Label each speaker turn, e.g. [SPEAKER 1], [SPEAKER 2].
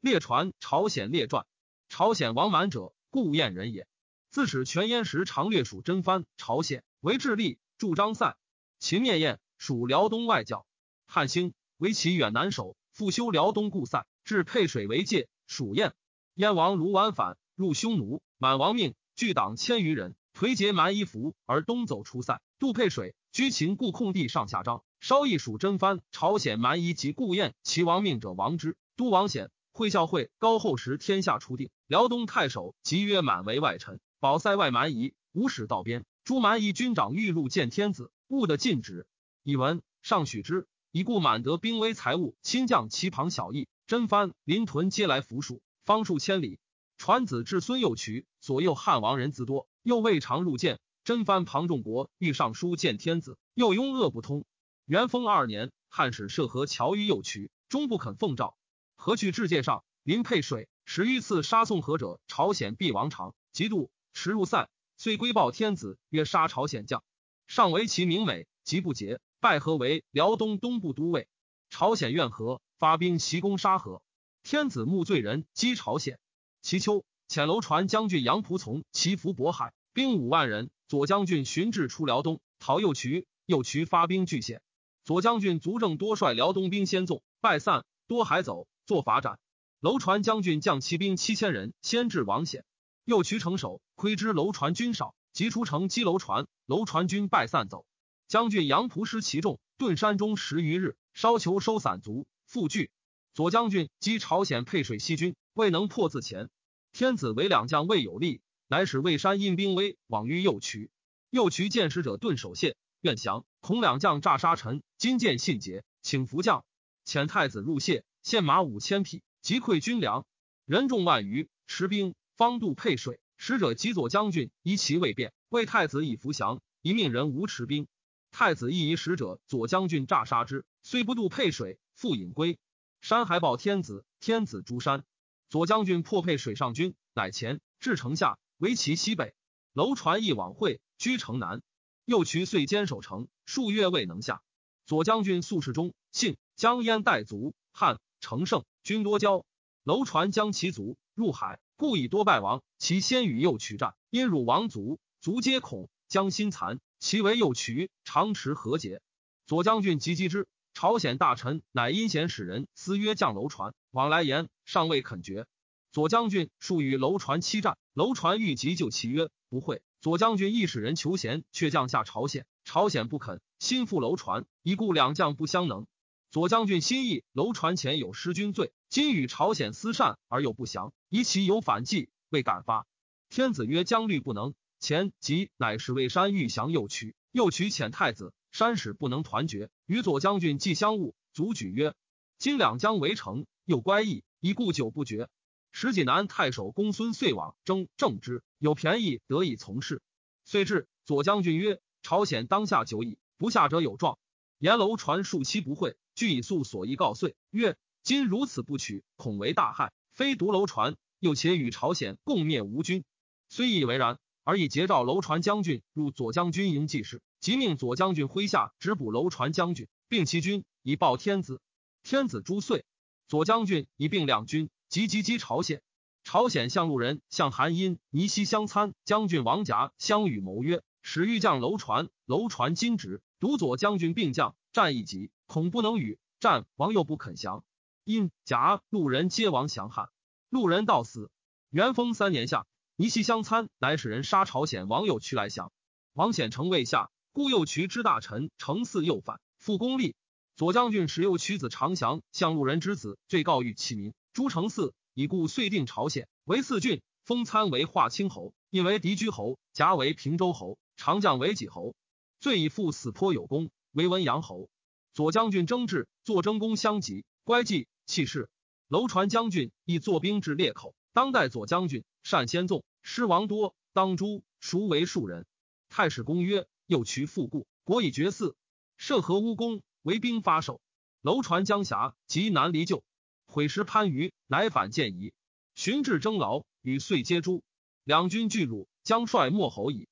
[SPEAKER 1] 列传朝鲜列传。朝鲜王满者，故燕人也。自始全燕时，常略属真藩。朝鲜为智利，驻张塞。秦灭燕，属辽东外教。汉兴，为其远南守，复修辽东故塞，至沛水为界，属燕。燕王卢绾反，入匈奴，满王命，聚党千余人，颓结蛮夷服，而东走出塞，渡沛水，居秦故空地上下章。稍一属真藩。朝鲜蛮夷及故燕，其亡命者亡之。都王显。会孝会高后时，天下初定。辽东太守即曰满为外臣，保塞外蛮夷，无使道边。诸蛮夷军长欲入见天子，勿得禁止。以闻上许之。以故满得兵威财物，亲将其旁小邑，真藩临屯皆来服属，方数千里。传子至孙右渠，左右汉王人自多，又未尝入见。真藩庞仲国欲上书见天子，又拥恶不通。元丰二年，汉使设河桥于右渠，终不肯奉诏。何去至界上，临沛水，十余次杀宋河者，朝鲜必亡长，嫉妒，驰入塞，遂归报天子，曰杀朝鲜将，上为其名美，即不节，拜何为辽东东部都尉。朝鲜怨何，发兵袭攻沙河，天子慕罪人击朝鲜。其秋，遣楼船将军杨仆从祈福渤海，兵五万人。左将军寻至出辽东，讨右渠，右渠发兵拒险。左将军卒正多率辽东兵先纵，败散，多海走。作法斩，楼船将军将骑兵七千人，先至王显。右渠城守，窥知楼船军少，即出城击楼船，楼船军败散走。将军杨仆失其众，遁山中十余日，稍求收散卒，复拒。左将军击朝鲜沛水西军，未能破自前。天子为两将未有力，乃使魏山印兵威往于右渠。右渠见使者顿守谢，愿降。恐两将诈杀臣，今见信节，请伏将，遣太子入谢。献马五千匹，击溃军粮，人众万余，持兵方渡沛水。使者及左将军依其未变，为太子以伏降，一命人无持兵。太子亦疑使者左将军诈杀之，虽不渡沛水，复引归。山还报天子，天子诛山。左将军破沛水上军，乃前至城下，围其西北。楼船一往会，居城南。右渠遂坚守城，数月未能下。左将军宿世中，信江淹带卒，汉。成胜军多骄，楼船将其卒入海，故以多败亡。其先与右渠战，因辱王卒，卒皆恐，将心残。其为右渠，长持和解。左将军急击之，朝鲜大臣乃阴险使人私约降楼船，往来言尚未肯决。左将军数与楼船欺战，楼船欲急救其约，不会。左将军亦使人求贤，却降下朝鲜，朝鲜不肯，心腹楼船，以故两将不相能。左将军心意，楼船前有失君罪，今与朝鲜私善而又不降，疑其有反计，未敢发。天子曰：“将虑不能。”前即乃是魏山欲降右渠，右渠遣太子，山使不能团结，与左将军既相误，卒举曰：“今两将围城，又乖异，已故久不决。”石济南太守公孙遂往争正之，有便宜得以从事。遂至，左将军曰：“朝鲜当下久矣，不下者有状。”言楼船数期不会。据以诉所议告遂曰：“今如此不取，恐为大害。非独楼船，又且与朝鲜共灭吴军。虽以为然，而以节召楼船将军入左将军营记事，即命左将军麾下直补楼船将军，并其军，以报天子。天子诛遂。左将军以并两军，即击击朝鲜。朝鲜向路人向韩殷、尼西相参将军王甲相与谋曰：使欲将楼船，楼船今直，独左将军并将，战一急。”恐不能与战，王又不肯降。因甲路人皆亡降汉。路人到死。元丰三年夏，尼西相参乃使人杀朝鲜王右渠来降。王显成未下，故右渠之大臣程嗣又反，复功立。左将军使右渠子长祥向路人之子，罪告欲其民。朱程嗣以故遂定朝鲜为四郡，封参为华清侯，因为敌居侯；甲为平州侯，长将为己侯。罪以父死颇有功，为文阳侯。左将军争至，坐征功相及，乖继弃势。楼船将军亦坐兵至裂口。当代左将军善先纵，失王多，当诛，孰为庶人？太史公曰：右渠复故，国以绝嗣。涉河乌公为兵发守，楼船江峡，极难离旧。毁师番禺，乃反见夷。寻至征劳，与遂皆诛。两军俱辱，将帅莫侯矣。